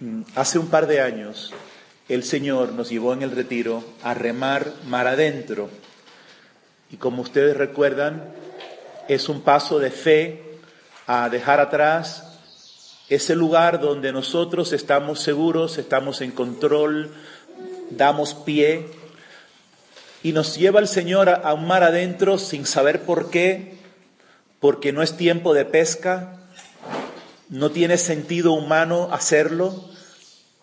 Mm, hace un par de años el Señor nos llevó en el retiro a remar mar adentro. Y como ustedes recuerdan, es un paso de fe a dejar atrás ese lugar donde nosotros estamos seguros, estamos en control, damos pie y nos lleva el Señor a, un mar adentro sin saber por qué, porque no es tiempo de pesca, no tiene sentido humano hacerlo,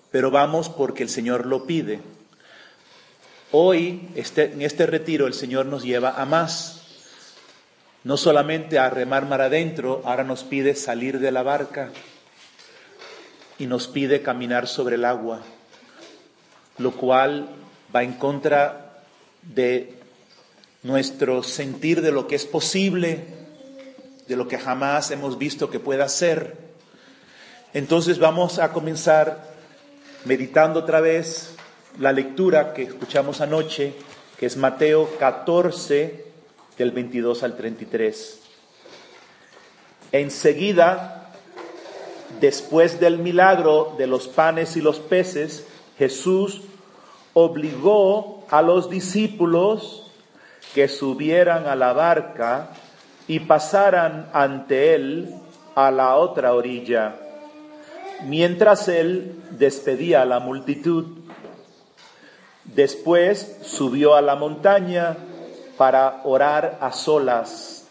pero vamos porque el Señor lo pide. Hoy, este, en este retiro, el Señor nos lleva a más. No solamente a remar mar adentro, ahora nos pide salir de la barca y nos pide caminar sobre el agua, lo cual va en contra de nuestro sentir de lo que es posible, de lo que jamás hemos visto que pueda ser. Entonces vamos a comenzar meditando otra vez la lectura que escuchamos anoche, que es Mateo 14, del 22 al 33. Enseguida, después del milagro de los panes y los peces, Jesús obligó a los discípulos que subieran a la barca y pasaran ante él a la otra orilla mientras él despedía a la multitud. Después subió a la montaña para orar a solas.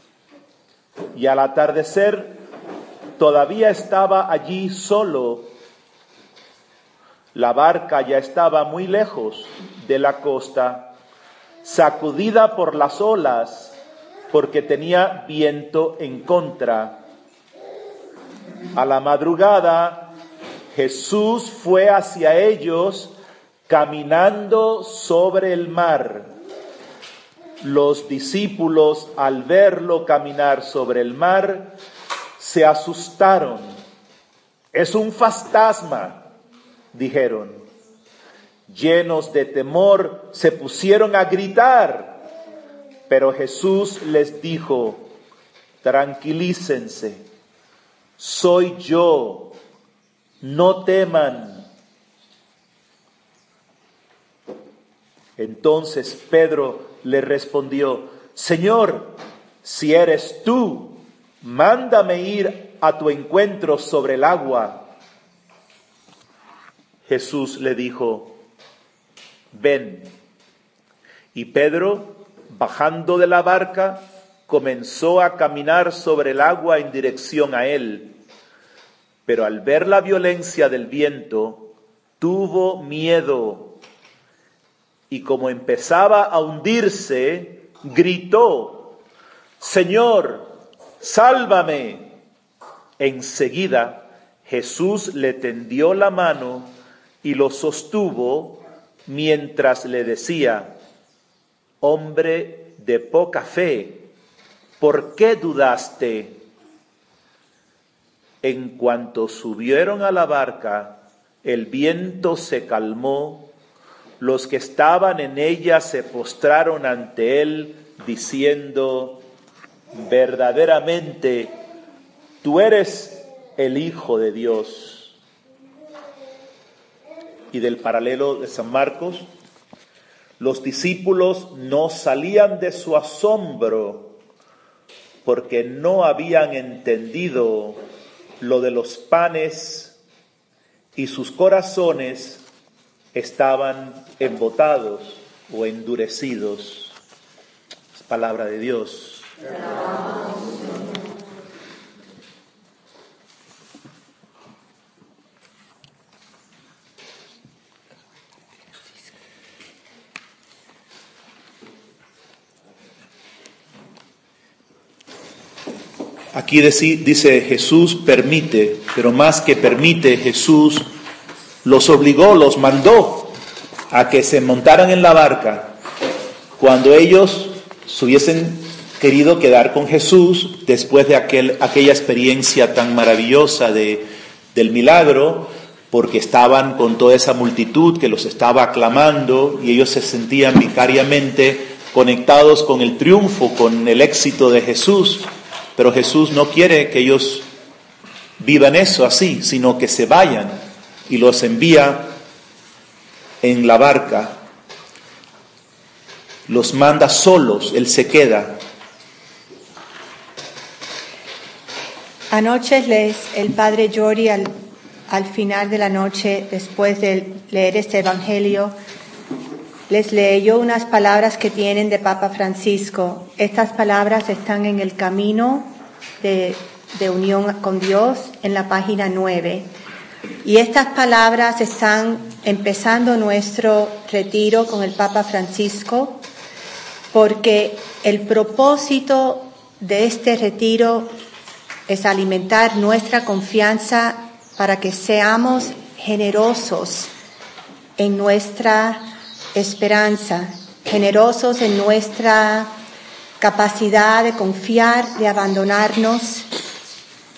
Y al atardecer todavía estaba allí solo. La barca ya estaba muy lejos de la costa, sacudida por las olas, porque tenía viento en contra. A la madrugada Jesús fue hacia ellos caminando sobre el mar. Los discípulos al verlo caminar sobre el mar se asustaron. Es un fantasma, dijeron. Llenos de temor se pusieron a gritar, pero Jesús les dijo, tranquilícense, soy yo no teman. Entonces Pedro le respondió, Señor, si eres tú, mándame ir a tu encuentro sobre el agua. Jesús le dijo, ven. Y Pedro, bajando de la barca, comenzó a caminar sobre el agua en dirección a él pero al ver la violencia del viento, tuvo miedo y como empezaba a hundirse, gritó, Señor, sálvame. Enseguida Jesús le tendió la mano y lo sostuvo mientras le decía, hombre de poca fe, ¿por qué dudaste? En cuanto subieron a la barca, el viento se calmó, los que estaban en ella se postraron ante él, diciendo, verdaderamente, tú eres el Hijo de Dios. Y del paralelo de San Marcos, los discípulos no salían de su asombro porque no habían entendido lo de los panes y sus corazones estaban embotados o endurecidos. Es palabra de Dios. Aquí dice Jesús permite, pero más que permite, Jesús los obligó, los mandó a que se montaran en la barca cuando ellos se hubiesen querido quedar con Jesús después de aquel, aquella experiencia tan maravillosa de, del milagro, porque estaban con toda esa multitud que los estaba aclamando y ellos se sentían vicariamente conectados con el triunfo, con el éxito de Jesús. Pero Jesús no quiere que ellos vivan eso así, sino que se vayan. y los envía en la barca, los manda solos, Él se queda. Anoche les, el padre Jory al, al final de la noche, después de leer este Evangelio, les leyó unas palabras que tienen de Papa Francisco. Estas palabras están en el camino de, de unión con Dios en la página 9. Y estas palabras están empezando nuestro retiro con el Papa Francisco porque el propósito de este retiro es alimentar nuestra confianza para que seamos generosos en nuestra esperanza, generosos en nuestra capacidad de confiar, de abandonarnos,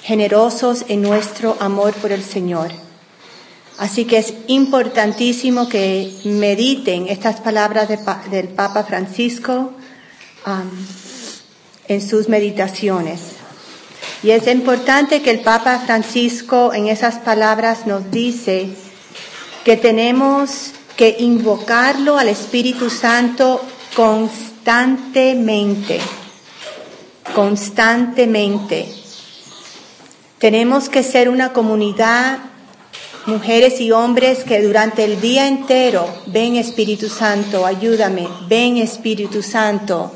generosos en nuestro amor por el Señor. Así que es importantísimo que mediten estas palabras del Papa Francisco en sus meditaciones. Y es importante que el Papa Francisco en esas palabras nos dice que tenemos que invocarlo al Espíritu Santo constantemente, constantemente. Tenemos que ser una comunidad, mujeres y hombres, que durante el día entero ven Espíritu Santo, ayúdame, ven Espíritu Santo,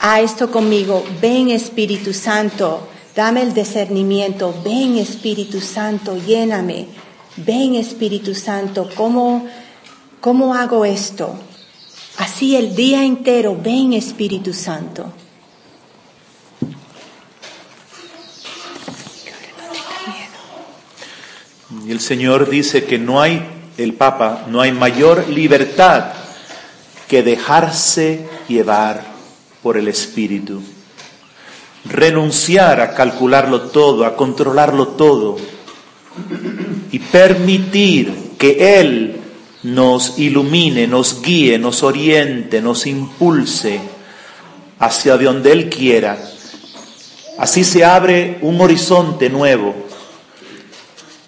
a esto conmigo, ven Espíritu Santo, dame el discernimiento, ven Espíritu Santo, lléname, ven Espíritu Santo, ¿cómo? ¿Cómo hago esto? Así el día entero, ven Espíritu Santo. Y el Señor dice que no hay, el Papa, no hay mayor libertad que dejarse llevar por el Espíritu. Renunciar a calcularlo todo, a controlarlo todo y permitir que Él nos ilumine, nos guíe, nos oriente, nos impulse hacia donde Él quiera. Así se abre un horizonte nuevo.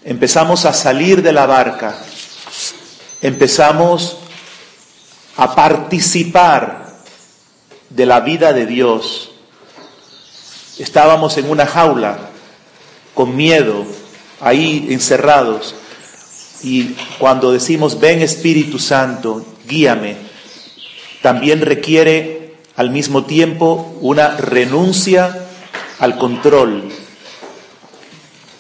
Empezamos a salir de la barca, empezamos a participar de la vida de Dios. Estábamos en una jaula, con miedo, ahí encerrados y cuando decimos, ven Espíritu Santo, guíame, también requiere al mismo tiempo una renuncia al control,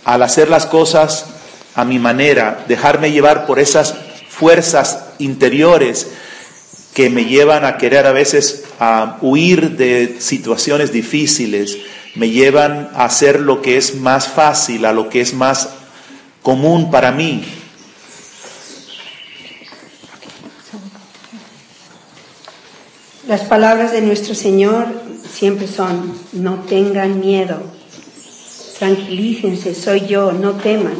al hacer las cosas a mi manera, dejarme llevar por esas fuerzas interiores que me llevan a querer a veces a huir de situaciones difíciles, me llevan a hacer lo que es más fácil, a lo que es más común para mí. Las palabras de nuestro Señor siempre son, no tengan miedo, tranquilícense, soy yo, no teman.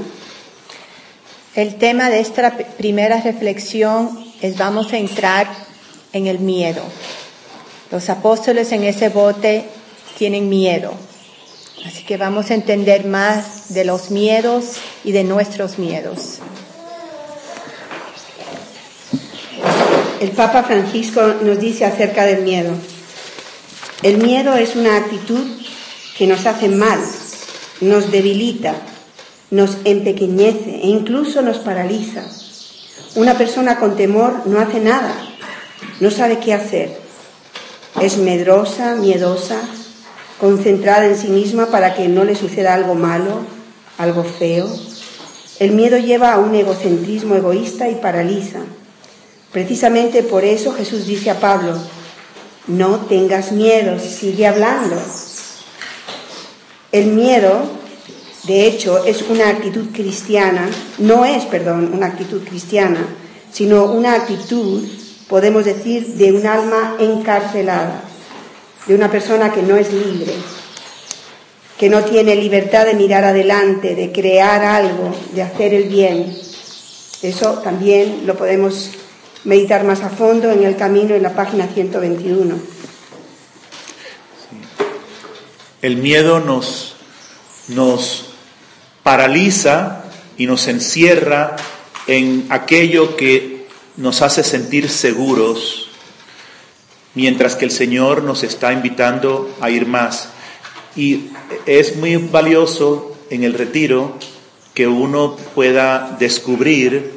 El tema de esta primera reflexión es vamos a entrar en el miedo. Los apóstoles en ese bote tienen miedo. Así que vamos a entender más de los miedos y de nuestros miedos. El Papa Francisco nos dice acerca del miedo. El miedo es una actitud que nos hace mal, nos debilita, nos empequeñece e incluso nos paraliza. Una persona con temor no hace nada, no sabe qué hacer. Es medrosa, miedosa, concentrada en sí misma para que no le suceda algo malo, algo feo. El miedo lleva a un egocentrismo egoísta y paraliza. Precisamente por eso Jesús dice a Pablo, no tengas miedo, sigue hablando. El miedo, de hecho, es una actitud cristiana, no es, perdón, una actitud cristiana, sino una actitud, podemos decir, de un alma encarcelada, de una persona que no es libre, que no tiene libertad de mirar adelante, de crear algo, de hacer el bien. Eso también lo podemos meditar más a fondo en el camino en la página 121. El miedo nos, nos paraliza y nos encierra en aquello que nos hace sentir seguros, mientras que el Señor nos está invitando a ir más. Y es muy valioso en el retiro que uno pueda descubrir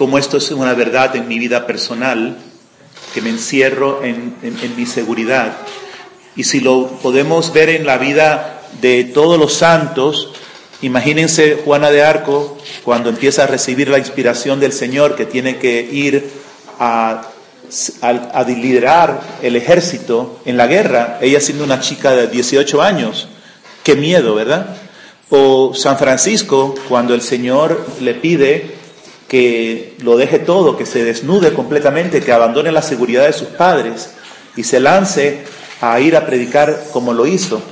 cómo esto es una verdad en mi vida personal, que me encierro en, en mi seguridad. Y si lo podemos ver en la vida de todos los santos, imagínense Juana de Arco cuando empieza a recibir la inspiración del Señor que tiene que ir a, a, liderar el ejército en la guerra, ella siendo una chica de 18 años. Qué miedo, ¿verdad? O San Francisco, cuando el Señor le pide que lo deje todo, que se desnude completamente, que abandone la seguridad de sus padres y se lance a ir a predicar como lo hizo.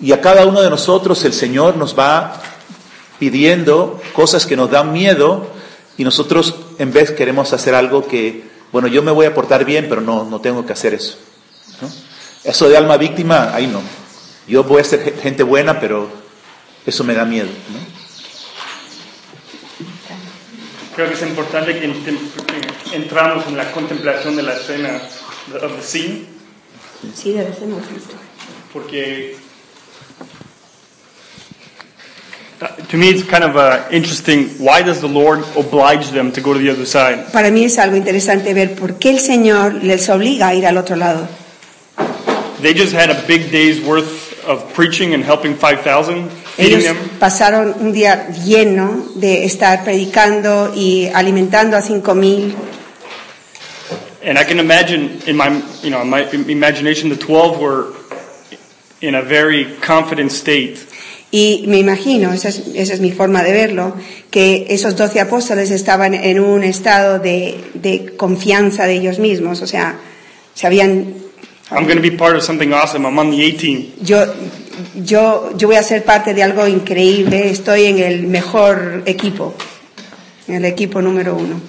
Y a cada uno de nosotros el Señor nos va pidiendo cosas que nos dan miedo y nosotros en vez queremos hacer algo que, bueno, yo me voy a portar bien, pero no, no tengo que hacer eso. Eso de alma víctima, ahí no. Yo voy a ser gente buena, pero eso me da miedo. Creo que es importante que entramos en la contemplación de la escena, of the scene, Sí, debe ser muy porque to me it's kind of uh, interesting why does the Lord oblige them to go to the other side Para mí es algo interesante ver por qué el Señor les obliga a ir al otro lado. they just had a big day's worth of preaching and helping 5000 feeding Ellos pasaron un día lleno de estar predicando y alimentando a cinco mil. and I can imagine in my you know in my imagination the 12 were in a very confident state. Y me imagino, esa es, esa es mi forma de verlo, que esos doce apóstoles estaban en un estado de, de confianza de ellos mismos, o sea, sabían, I'm going to be part of something awesome I'm on the 18 yo, yo, yo voy a ser parte de algo increíble, estoy en el mejor equipo, en el equipo número uno.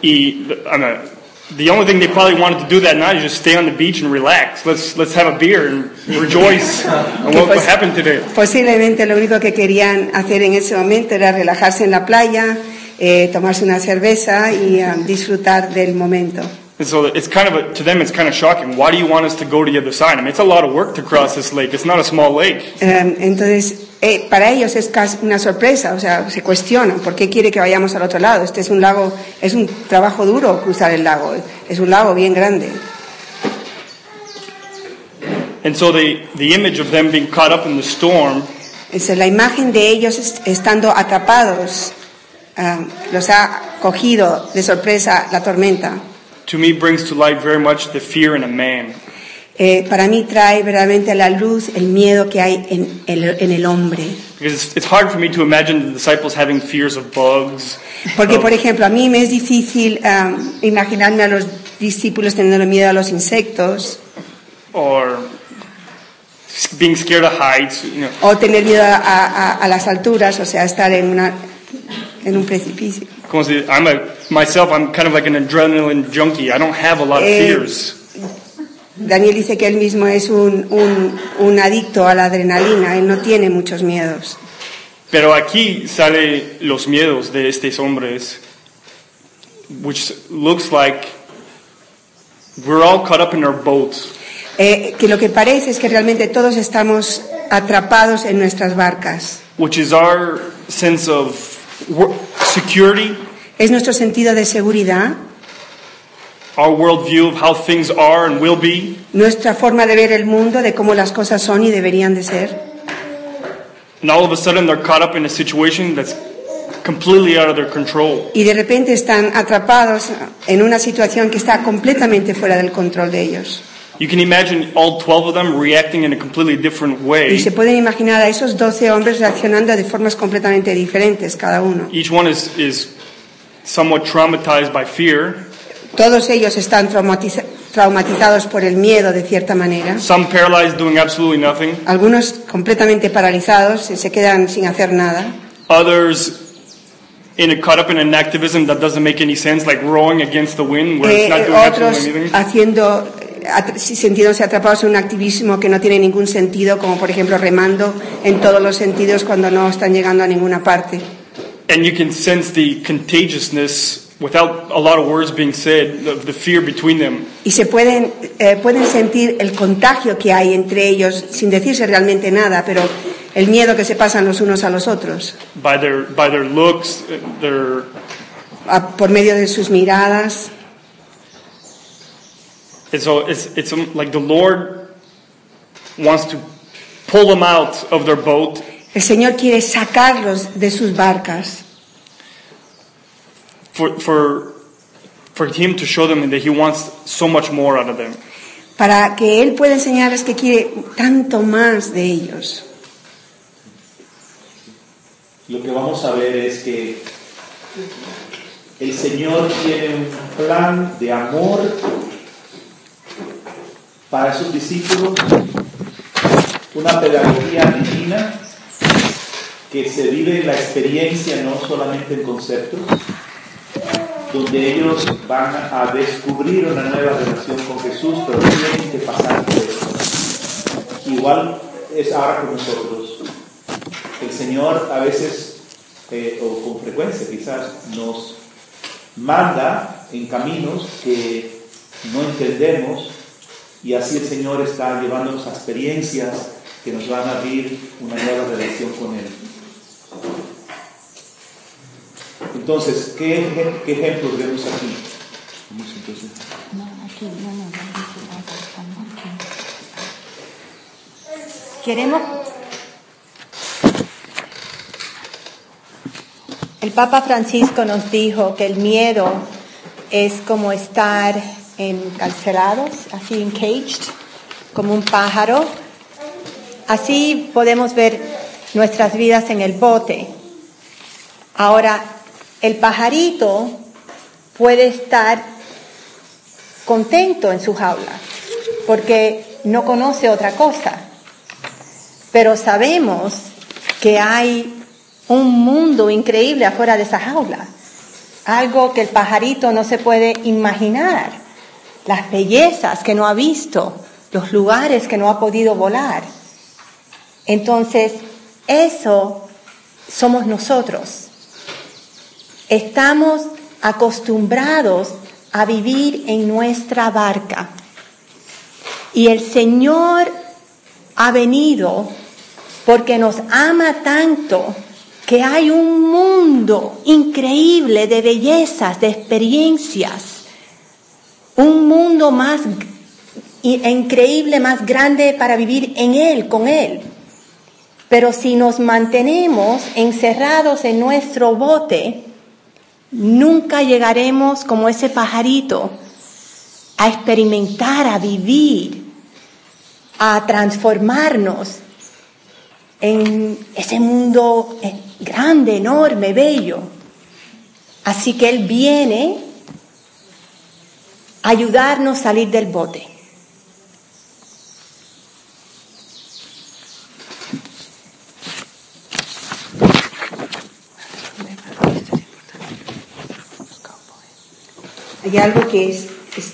Y I'm a, the only thing they probably wanted to do that night is just stay on the beach and relax. Let's let's have a beer and rejoice on what, what pos- happened today. Posiblemente lo único que querían hacer en ese momento era relajarse en la playa, eh, tomarse una cerveza y ah, disfrutar del momento. And so it's kind of a, to them it's kind of shocking. Why do you want us to go to the other side? I mean, it's a lot of work to cross this lake. It's not a small lake. Eh, entonces, eh, para ellos es casi una sorpresa, o sea, se cuestionan por qué quiere que vayamos al otro lado. Este es un lago, es un trabajo duro cruzar el lago, es un lago bien grande. And so the the image of them being caught up in the storm Es la imagen de ellos est- estando atrapados, ah, los ha cogido de sorpresa la tormenta. To me brings to light very much the fear in a man. Eh, para mí trae verdaderamente a la luz el miedo que hay en el, en el hombre. Because it's, it's hard for me to imagine the disciples having fears of bugs. Porque, por ejemplo, a mí me es difícil ah, imaginarme a los discípulos teniendo miedo a los insectos or being scared of heights, you know. o tener miedo a, a- a las alturas, o sea, estar en, una, en un precipicio. I'm a, myself, I'm kind of like an adrenaline junkie. I don't have a lot of Eh, fears. Daniel dice que él mismo es un, un, un adicto a la adrenalina, él no tiene muchos miedos. Pero aquí sale los miedos de estos hombres, which looks like we're all caught up in our boats. Eh, que lo que parece es que realmente todos estamos atrapados en nuestras barcas. which is our sense of security, Es nuestro sentido de seguridad, our worldview of how things are and will be, nuestra forma de ver el mundo, de cómo las cosas son y deberían de ser. and all of a sudden they're caught up in a situation that's completely out of their control. Y de repente están atrapados en una situación que está completamente fuera del control de ellos. You can imagine all 12 of them reacting in a completely different Y way. se pueden imaginar a esos 12 hombres reaccionando de formas completamente diferentes, cada uno. Each one is, is somewhat traumatized by fear, Todos ellos están traumatiza- traumatizados por el miedo, de cierta manera. some paralyzed doing absolutely nothing, Algunos completamente paralizados y se quedan sin hacer nada. others in a, caught up in an activism that doesn't make any sense, like rowing against the wind where it's Eh, not doing otros absolutely anything. haciendo, sintiéndose atrapados en un activismo que no tiene ningún sentido, como por ejemplo remando en todos los sentidos cuando no están llegando a ninguna parte. And you can sense the contagiousness without a lot of words being said of the fear between them. Y se pueden, eh, pueden sentir el contagio que hay entre ellos sin decirse realmente nada, pero el miedo que se pasan los unos a los otros, By their, by their looks, their, por medio de sus miradas. It's, all- it's, it's um, like the Lord wants to pull them out of their boat El Señor quiere sacarlos de sus barcas for, for, for Him to show them that He wants so much more out of them. para que Él pueda enseñarles que quiere tanto más de ellos. Lo que vamos a ver es que el Señor tiene un plan de amor para sus discípulos, una pedagogía divina que se vive en la experiencia, no solamente en conceptos, donde ellos van a descubrir una nueva relación con Jesús, pero tienen que pasar por eso. Igual es ahora con nosotros. El Señor a veces, eh, o con frecuencia quizás, nos manda en caminos que no entendemos y así el Señor está llevándonos a experiencias que nos van a abrir una nueva relación con Él. Entonces, ¿qué, eje- qué ejemplos vemos aquí? Entonces. Queremos. El Papa Francisco nos dijo que el miedo es como estar encarcelados, así encaged, como un pájaro. Así podemos ver nuestras vidas en el bote. Ahora, el pajarito puede estar contento en su jaula, porque no conoce otra cosa. Pero sabemos que hay un mundo increíble afuera de esa jaula, algo que el pajarito no se puede imaginar, las bellezas que no ha visto, los lugares que no ha podido volar. Entonces, eso somos nosotros. Estamos acostumbrados a vivir en nuestra barca. Y el Señor ha venido porque nos ama tanto que hay un mundo increíble de bellezas, de experiencias, un mundo más i- increíble, más grande para vivir en Él, con Él. Pero si nos mantenemos encerrados en nuestro bote, nunca llegaremos como ese pajarito a experimentar, a vivir, a transformarnos en ese mundo eh, grande, enorme, bello. Así que Él viene ayudarnos a salir del bote. Hay algo que es,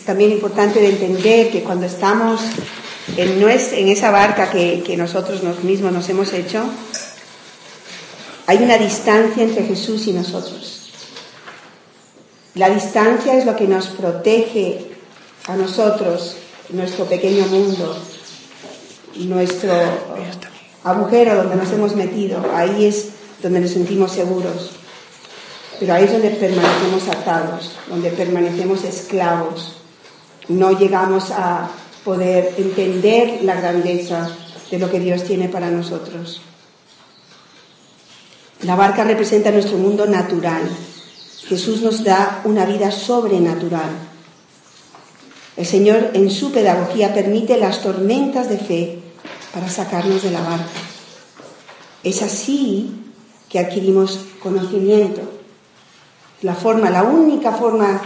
también importante de entender, que cuando estamos en, en esa barca que, que nosotros nos mismos nos hemos hecho, hay una distancia entre Jesús y nosotros. La distancia es lo que nos protege a nosotros, nuestro pequeño mundo, nuestro agujero donde nos hemos metido. Ahí es donde nos sentimos seguros. Pero ahí es donde permanecemos atados, donde permanecemos esclavos. No llegamos a poder entender la grandeza de lo que Dios tiene para nosotros. La barca representa nuestro mundo natural. Jesús nos da una vida sobrenatural. El Señor en su pedagogía permite las tormentas de fe para sacarnos de la barca. Es así que adquirimos conocimiento. La forma, la única forma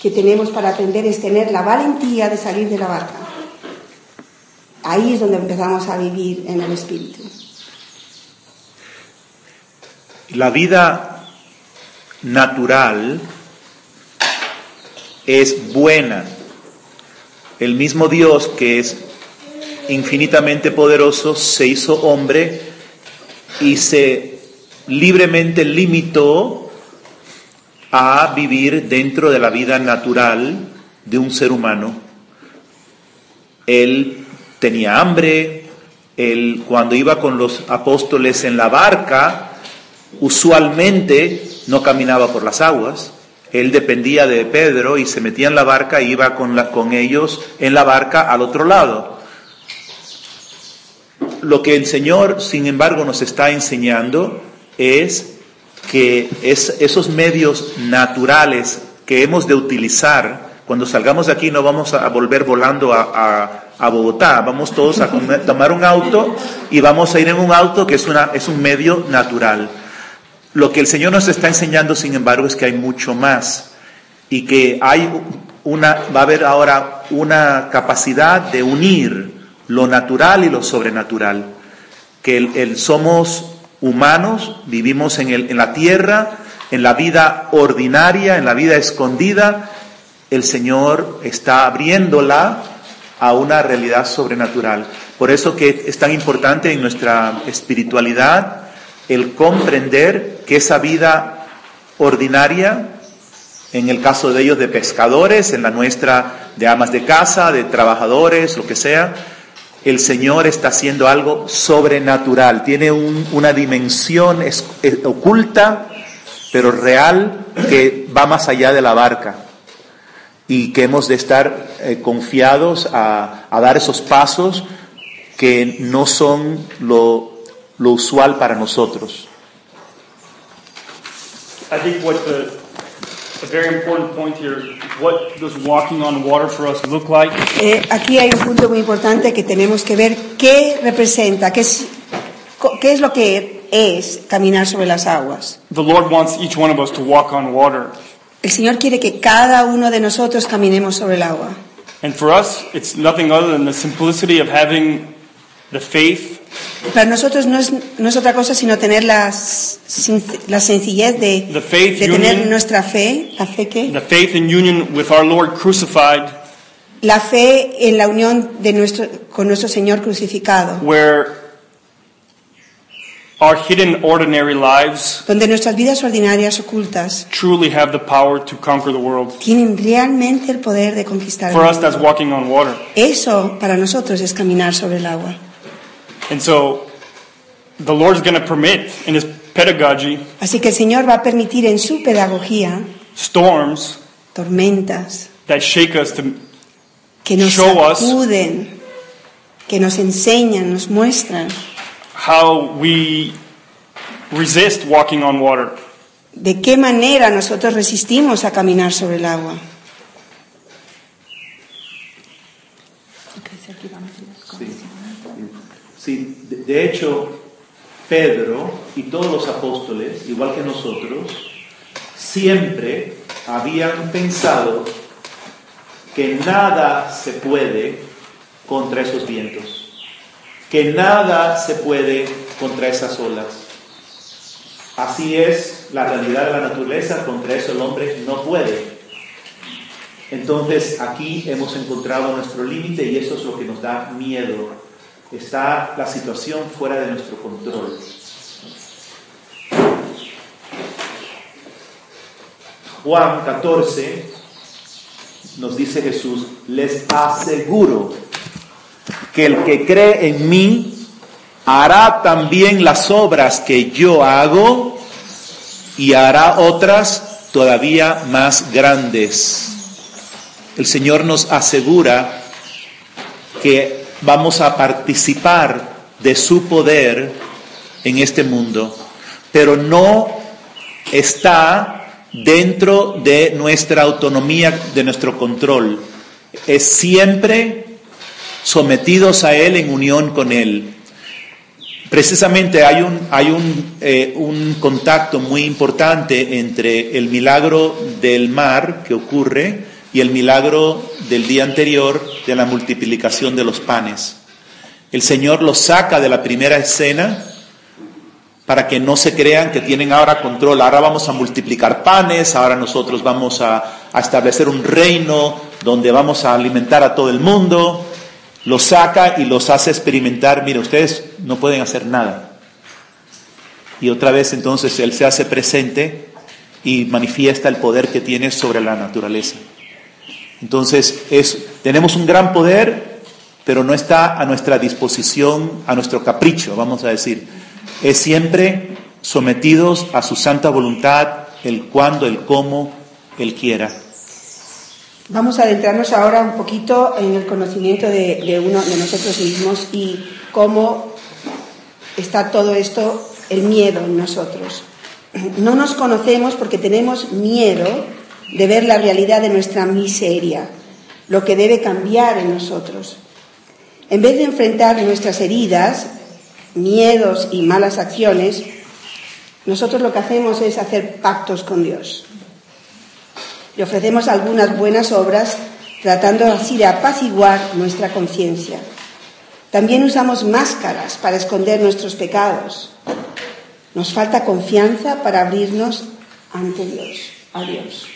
que tenemos para aprender es tener la valentía de salir de la barca. Ahí es donde empezamos a vivir en el Espíritu. La vida natural es buena. El mismo Dios que es infinitamente poderoso se hizo hombre y se libremente limitó a vivir dentro de la vida natural de un ser humano. Él tenía hambre, él cuando iba con los apóstoles en la barca, usualmente no caminaba por las aguas, él dependía de Pedro y se metía en la barca e iba con, con ellos en la barca al otro lado. Lo que el Señor, sin embargo, nos está enseñando es que es, esos medios naturales que hemos de utilizar, cuando salgamos de aquí no vamos a volver volando a, a, Bogotá, vamos todos a tomar un auto y vamos a ir en un auto que es, una, es un medio natural. Lo que el Señor nos está enseñando, sin embargo, es que hay mucho más y que hay una, va a haber ahora una capacidad de unir lo natural y lo sobrenatural. Que el, somos humanos, vivimos en, el, en la tierra, en la vida ordinaria, en la vida escondida, el Señor está abriéndola a una realidad sobrenatural. Por eso que es tan importante en nuestra espiritualidad el comprender que esa vida ordinaria, en el caso de ellos de pescadores, en la nuestra de amas de casa, de trabajadores, lo que sea, el Señor está haciendo algo sobrenatural, tiene una dimensión oculta, pero real, que va más allá de la barca. Y que hemos de estar eh, confiados a, a dar esos pasos que no son lo lo usual para nosotros. I think what the, a very important point here, what does walking on water for us look like? Eh, aquí hay un punto muy importante que tenemos que ver qué representa, qué es, qué es lo que es caminar sobre las aguas. The Lord wants each one of us to walk on water. El Señor quiere que cada uno de nosotros caminemos sobre el agua. And for us, it's nothing other than the simplicity of having the faith para nosotros no es, no es otra cosa sino tener la, la sencillez de, de tener union, nuestra fe, la fe que the faith in union with our Lord crucified, la fe en la unión de nuestro, con nuestro Señor crucificado, where our hidden ordinary lives donde nuestras vidas ordinarias ocultas truly have the power to conquer the world. tienen realmente el poder de conquistar For el us, that's walking on water. Eso para nosotros es caminar sobre el agua. And so the Lord's going to permit in His pedagogy Así que el Señor va a permitir en su pedagogía storms tormentas that shake us to que nos Show us. que nos enseñan, nos muestran how we resist walking on water. de qué manera nosotros resistimos a caminar sobre el agua. De hecho, Pedro y todos los apóstoles, igual que nosotros, siempre habían pensado que nada se puede contra esos vientos, que nada se puede contra esas olas. Así es la realidad de la naturaleza, contra eso el hombre no puede. Entonces aquí hemos encontrado nuestro límite y eso es lo que nos da miedo. Está la situación fuera de nuestro control. Juan 14 nos dice Jesús, les aseguro que el que cree en mí hará también las obras que yo hago y hará otras todavía más grandes. El Señor nos asegura que vamos a participar de su poder en este mundo, pero no está dentro de nuestra autonomía, de nuestro control. Es siempre sometidos a Él en unión con Él. Precisamente hay un, hay un, eh, un contacto muy importante entre el milagro del mar que ocurre y el milagro del día anterior de la multiplicación de los panes. El Señor los saca de la primera escena para que no se crean que tienen ahora control. Ahora vamos a multiplicar panes, ahora nosotros vamos a, a establecer un reino donde vamos a alimentar a todo el mundo. Los saca y los hace experimentar, mire, ustedes no pueden hacer nada. y otra vez entonces Él se hace presente y manifiesta el poder que tiene sobre la naturaleza. Entonces, es, tenemos un gran poder, pero no está a nuestra disposición, a nuestro capricho, vamos a decir. Es siempre sometidos a su santa voluntad, el cuándo, el cómo Él quiera. Vamos a adentrarnos ahora un poquito en el conocimiento de, de uno de nosotros mismos y cómo está todo esto, el miedo en nosotros. No nos conocemos porque tenemos miedo de ver la realidad de nuestra miseria, lo que debe cambiar en nosotros. En vez de enfrentar nuestras heridas, miedos y malas acciones, nosotros lo que hacemos es hacer pactos con Dios. Le ofrecemos algunas buenas obras tratando así de apaciguar nuestra conciencia. También usamos máscaras para esconder nuestros pecados. Nos falta confianza para abrirnos ante Dios, a Dios.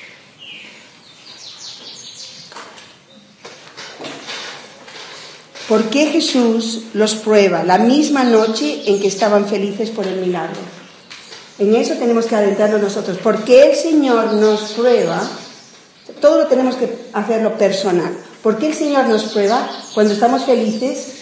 ¿Por qué Jesús los prueba la misma noche en que estaban felices por el milagro? En eso tenemos que adentrarnos nosotros. ¿Por qué el Señor nos prueba? Todo lo tenemos que hacerlo personal. ¿Por qué el Señor nos prueba cuando estamos felices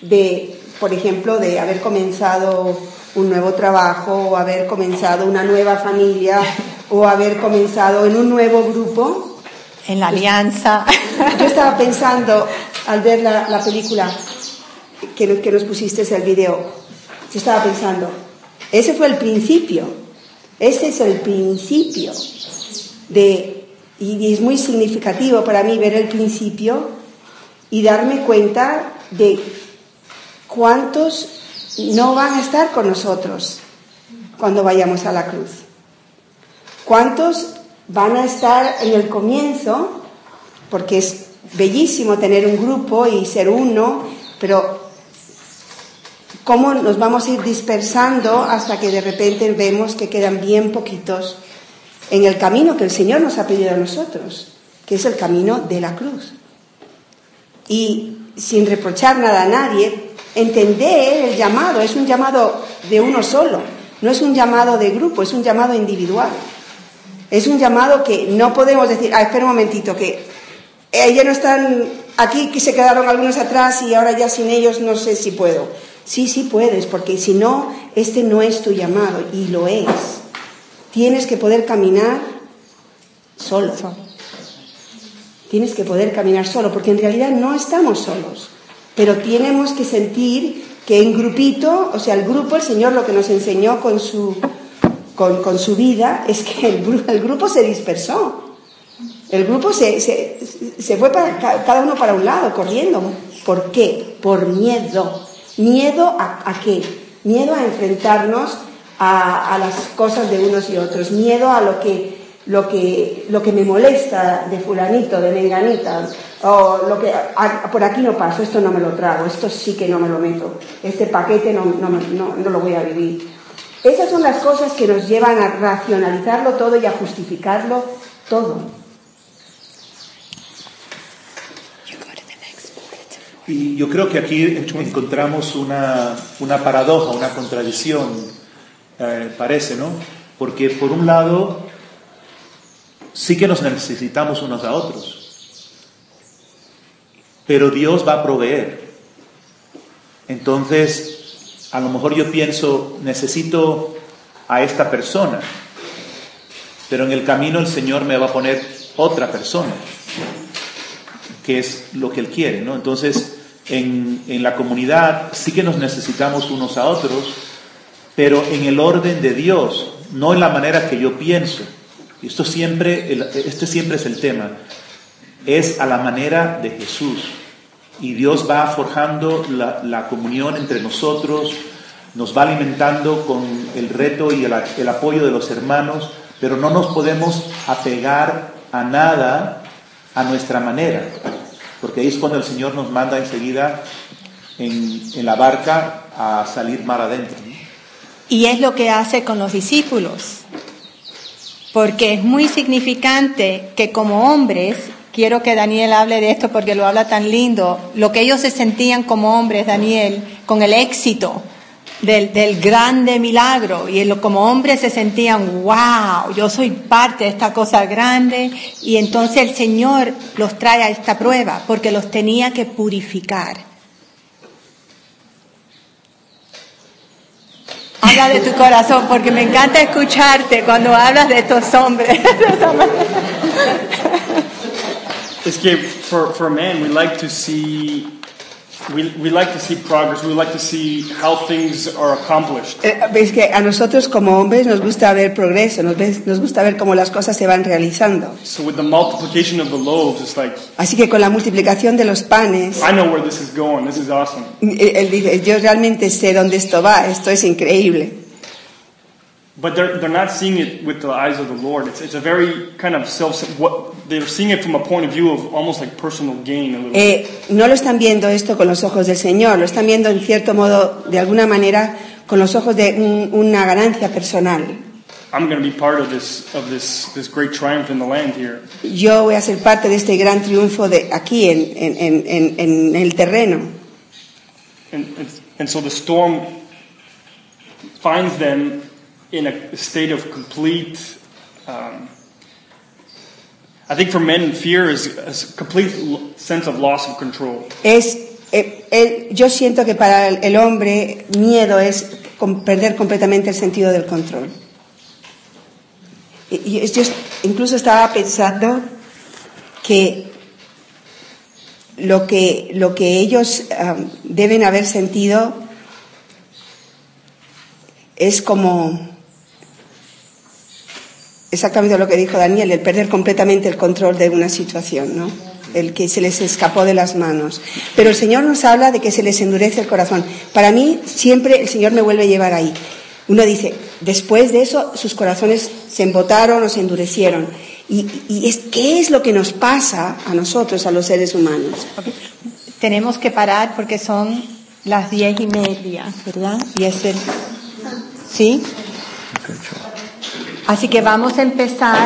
de, por ejemplo, de haber comenzado un nuevo trabajo o haber comenzado una nueva familia o haber comenzado en un nuevo grupo? En la alianza. Yo estaba pensando, al ver la, película que, que nos pusiste el video, yo estaba pensando, ese fue el principio, ese es el principio de, y es muy significativo para mí ver el principio y darme cuenta de cuántos no van a estar con nosotros cuando vayamos a la cruz. ¿Cuántos van a estar en el comienzo? Porque es bellísimo tener un grupo y ser uno, pero cómo nos vamos a ir dispersando hasta que de repente vemos que quedan bien poquitos en el camino que el Señor nos ha pedido a nosotros, que es el camino de la cruz. Y sin reprochar nada a nadie, entender el llamado, es un llamado de uno solo, no es un llamado de grupo, es un llamado individual. Es un llamado que no podemos decir, ah, espera un momentito, que ellos no están aquí, que se quedaron algunos atrás y ahora ya sin ellos no sé si puedo. Sí, sí puedes, porque si no, este no es tu llamado y lo es. Tienes que poder caminar solo. Tienes que poder caminar solo, porque en realidad no estamos solos, pero tenemos que sentir que en grupito, o sea, el grupo, el Señor lo que nos enseñó con su, con, su vida es que el, el grupo se dispersó. El grupo se, se, fue para, cada uno para un lado, corriendo. ¿Por qué? Por miedo. ¿Miedo a, qué? Miedo a enfrentarnos a, las cosas de unos y otros. Miedo a lo que, lo que, lo que me molesta de fulanito, de menganita. O lo que, por aquí no paso, esto no me lo trago, esto sí que no me lo meto. Este paquete no, no, no, no lo voy a vivir. Esas son las cosas que nos llevan a racionalizarlo todo y a justificarlo todo. Y yo creo que aquí encontramos una, paradoja, una contradicción, eh, parece, ¿no? Porque por un lado, sí que nos necesitamos unos a otros, pero Dios va a proveer. Entonces, a lo mejor yo pienso, necesito a esta persona, pero en el camino el Señor me va a poner otra persona, que es lo que Él quiere, ¿no? Entonces, en, la comunidad sí que nos necesitamos unos a otros, pero en el orden de Dios, no en la manera que yo pienso. Y esto siempre, este siempre es el tema. Es a la manera de Jesús. Y Dios va forjando la, comunión entre nosotros, nos va alimentando con el reto y el apoyo de los hermanos, pero no nos podemos apegar a nada a nuestra manera porque ahí es cuando el Señor nos manda enseguida en, la barca a salir mar adentro. Y es lo que hace con los discípulos, porque es muy significante que como hombres, quiero que Daniel hable de esto porque lo habla tan lindo, lo que ellos se sentían como hombres, Daniel, con el éxito del, del grande milagro y lo- como hombres se sentían, wow, yo soy parte de esta cosa grande y entonces el Señor los trae a esta prueba porque los tenía que purificar. Habla de tu corazón porque me encanta escucharte cuando hablas de estos hombres. Es que for, for a man, we like to see, we, we like to see progress. We like to see how things are accomplished. Eh, Es que a nosotros como hombres nos gusta ver progreso, nos, ves- nos gusta ver cómo las cosas se van realizando. So with the multiplication of the loaves, it's like, Así que con la multiplicación de los panes, I know where this is going. This is awesome. él dice, yo realmente sé dónde esto va, esto es increíble. But they're, they're not seeing it with the eyes of the Lord. It's, it's a very kind of self, what, they're seeing it from a point of view of almost like personal gain a little bit. Eh, no lo están viendo esto con los ojos del Señor, lo están viendo en cierto modo, de alguna manera, con los ojos de un- una ganancia personal. I'm going to be part of this, of this, this great triumph in the land here. Yo voy a ser parte de este gran triunfo de aquí en, en- en- en- en el terreno. And, and, and so the storm finds them in a state of complete, um, I think for men, fear is a complete sense of loss of control. Es, eh, eh, yo siento que para el, el hombre miedo es com- perder completamente el sentido del control. Y, y yo incluso estaba pensando que lo que, lo que ellos am, deben haber sentido es como exactamente lo que dijo Daniel, el perder completamente el control de una situación, ¿no? El que se les escapó de las manos. Pero el Señor nos habla de que se les endurece el corazón. Para mí, siempre el Señor me vuelve a llevar ahí. Uno dice, después de eso, sus corazones se embotaron o se endurecieron. Y, y es, ¿qué es lo que nos pasa a nosotros, a los seres humanos? Tenemos que parar porque son las diez y media, ¿verdad? Y es el... ¿Sí? Así que vamos a empezar.